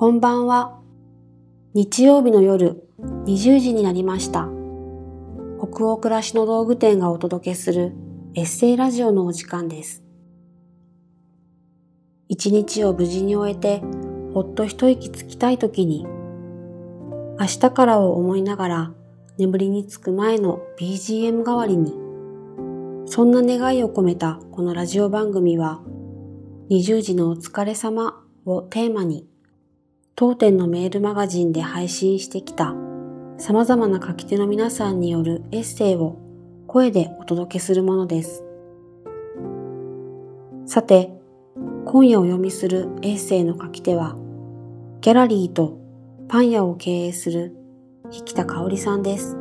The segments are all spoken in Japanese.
こんばんは。日曜日の夜20時になりました。北欧暮らしの道具店がお届けするエッセイラジオのお時間です。一日を無事に終えてほっと一息つきたい時に明日からを思いながら眠りにつく前の BGM 代わりにそんな願いを込めたこのラジオ番組は20時のお疲れ様をテーマに当店のメールマガジンで配信してきた様々な書き手の皆さんによるエッセイを声でお届けするものです。さて、今夜お読みするエッセイの書き手は、ギャラリーとパン屋を経営する引田香織さんです。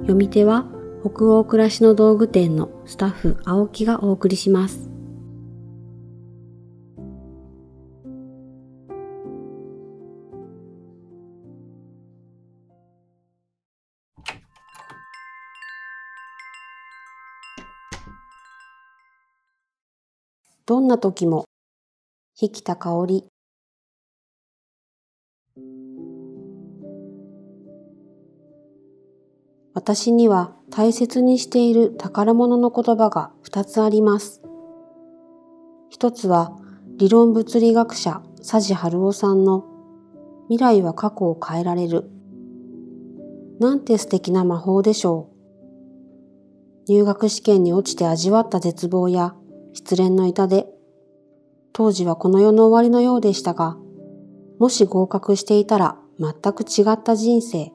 読み手は北欧暮らしの道具店のスタッフ青木がお送りします。どんな時も、引田香り。私には大切にしている宝物の言葉が二つあります。一つは理論物理学者佐治春夫さんの未来は過去を変えられる。なんて素敵な魔法でしょう。入学試験に落ちて味わった絶望や失恋の痛手。当時はこの世の終わりのようでしたが、もし合格していたら全く違った人生。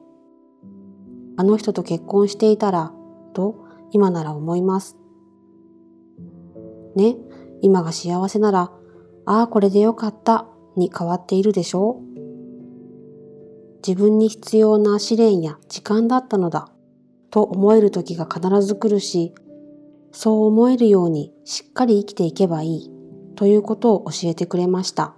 あの人と結婚していたら、と今なら思います。ね、今が幸せなら、ああ、これでよかったに変わっているでしょう自分に必要な試練や時間だったのだと思える時が必ず来るし、そう思えるようにしっかり生きていけばいいということを教えてくれました。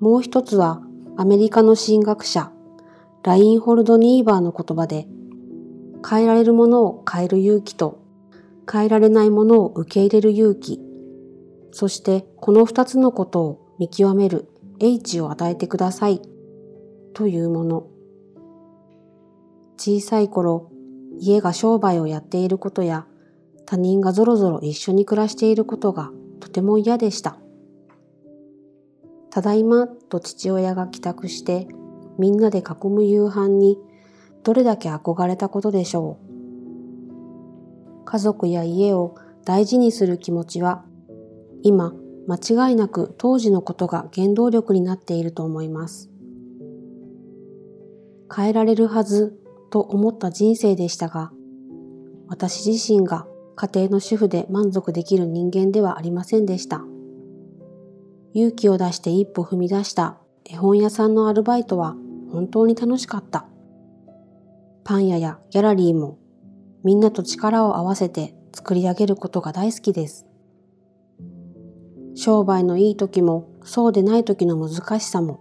もう一つはアメリカの神学者ラインホルド・ニーバーの言葉で変えられるものを変える勇気と変えられないものを受け入れる勇気そしてこの二つのことを見極める H を与えてくださいというもの小さい頃家が商売をやっていることや他人がぞろぞろ一緒に暮らしていることがとても嫌でした。ただいまと父親が帰宅してみんなで囲む夕飯にどれだけ憧れたことでしょう。家族や家を大事にする気持ちは今間違いなく当時のことが原動力になっていると思います。変えられるはずと思った人生でしたが、私自身が家庭の主婦で満足できる人間ではありませんでした。勇気を出して一歩踏み出した絵本屋さんのアルバイトは本当に楽しかった。パン屋やギャラリーもみんなと力を合わせて作り上げることが大好きです。商売のいい時もそうでない時の難しさも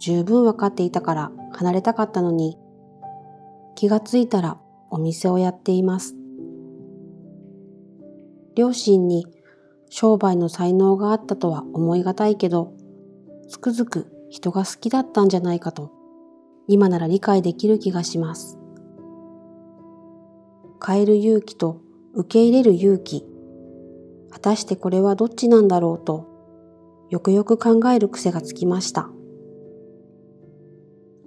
十分分かっていたから離れたかったのに気がついたらお店をやっています。両親に商売の才能があったとは思いがたいけど、つくづく人が好きだったんじゃないかと、今なら理解できる気がします。変える勇気と受け入れる勇気。果たしてこれはどっちなんだろうと、よくよく考える癖がつきました。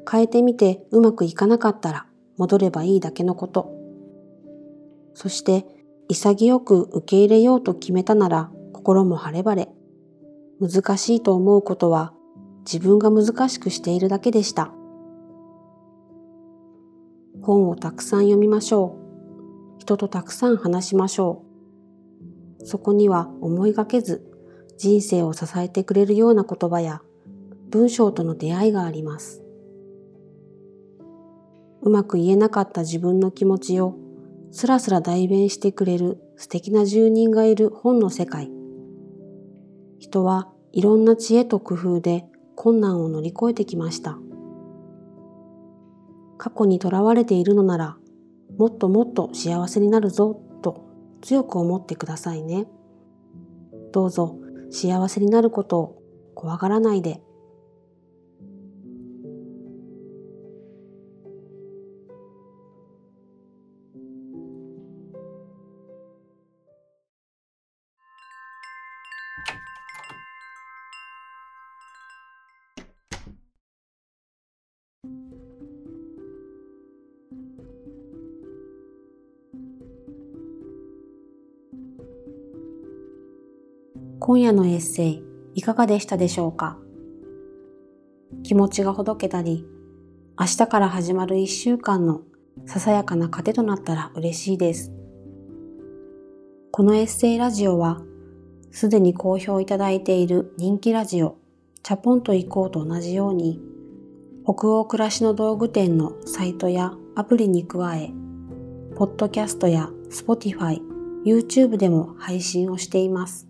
変えてみてうまくいかなかったら戻ればいいだけのこと。そして潔く受け入れようと決めたなら心も晴れ晴れ。難しいと思うことは自分が難しくしているだけでした。本をたくさん読みましょう。人とたくさん話しましょう。そこには思いがけず人生を支えてくれるような言葉や文章との出会いがあります。うまく言えなかった自分の気持ちをスラスラ代弁してくれる素敵な住人がいる本の世界。人はいろんな知恵と工夫で困難を乗り越えてきました。過去にとらわれているのなら、もっともっと幸せになるぞと強く思ってくださいね。どうぞ幸せになることを怖がらないで。今夜のエッセイいかがでしたでしょうか？気持ちがほどけたり、明日から始まる一週間のささやかな糧となったら嬉しいです。このエッセイラジオは、すでに好評いただいている人気ラジオ、チャポンと行こうと同じように、北欧暮らしの道具店のサイトやアプリに加え、ポッドキャストや Spotify、YouTube でも配信をしています。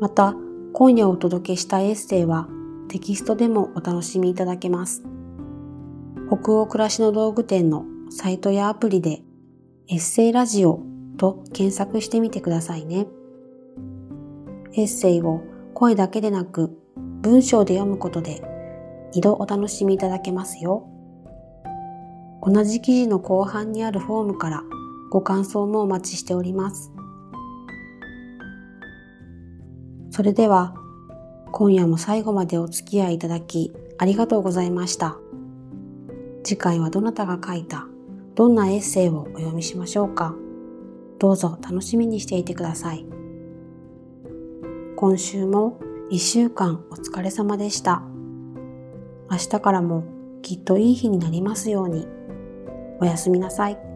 また、今夜お届けしたエッセイはテキストでもお楽しみいただけます。北欧暮らしの道具店のサイトやアプリでエッセイラジオと検索してみてくださいね。エッセイを声だけでなく文章で読むことで二度お楽しみいただけますよ。同じ記事の後半にあるフォームからご感想もお待ちしております。それでは、今夜も最後までお付き合いいただきありがとうございました。次回はどなたが書いたどんなエッセイをお読みしましょうか。どうぞ楽しみにしていてください。今週も一週間お疲れ様でした。明日からもきっといい日になりますように。おやすみなさい。